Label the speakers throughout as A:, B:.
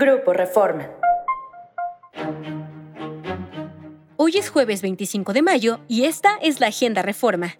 A: Grupo Reforma.
B: Hoy es jueves 25 de mayo y esta es la Agenda Reforma.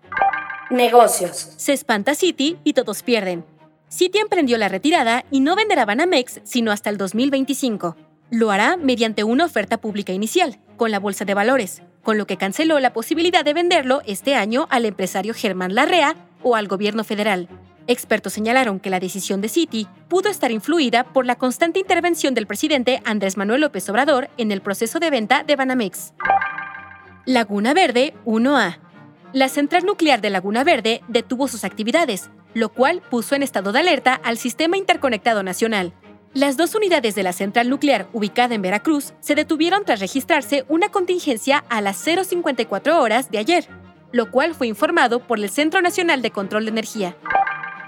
A: Negocios.
B: Se espanta Citi y todos pierden. Citi emprendió la retirada y no venderá Banamex sino hasta el 2025. Lo hará mediante una oferta pública inicial, con la Bolsa de Valores, con lo que canceló la posibilidad de venderlo este año al empresario Germán Larrea o al gobierno federal. Expertos señalaron que la decisión de Citi pudo estar influida por la constante intervención del presidente Andrés Manuel López Obrador en el proceso de venta de Banamex. Laguna Verde 1A. La central nuclear de Laguna Verde detuvo sus actividades, lo cual puso en estado de alerta al Sistema Interconectado Nacional. Las dos unidades de la central nuclear ubicada en Veracruz se detuvieron tras registrarse una contingencia a las 0.54 horas de ayer, lo cual fue informado por el Centro Nacional de Control de Energía.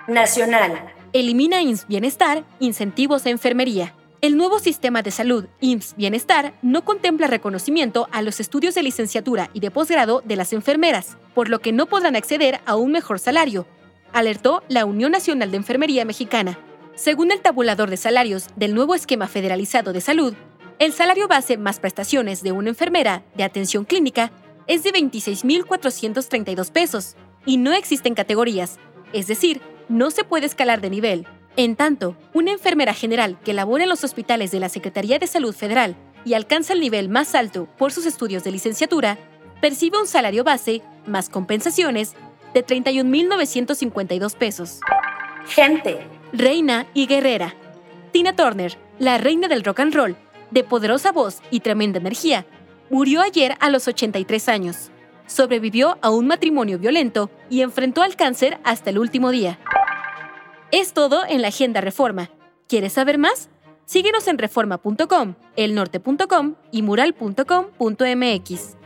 A: Nacional.
B: Elimina IMSS Bienestar incentivos a enfermería. El nuevo sistema de salud IMSS Bienestar no contempla reconocimiento a los estudios de licenciatura y de posgrado de las enfermeras, por lo que no podrán acceder a un mejor salario, alertó la Unión Nacional de Enfermería Mexicana. Según el tabulador de salarios del nuevo esquema federalizado de salud, el salario base más prestaciones de una enfermera de atención clínica es de 26.432 pesos y no existen categorías, es decir, no se puede escalar de nivel. En tanto, una enfermera general que labora en los hospitales de la Secretaría de Salud Federal y alcanza el nivel más alto por sus estudios de licenciatura, percibe un salario base, más compensaciones, de 31.952 pesos.
A: Gente.
B: Reina y guerrera. Tina Turner, la reina del rock and roll, de poderosa voz y tremenda energía, murió ayer a los 83 años. Sobrevivió a un matrimonio violento y enfrentó al cáncer hasta el último día. Es todo en la Agenda Reforma. ¿Quieres saber más? Síguenos en reforma.com, elnorte.com y mural.com.mx.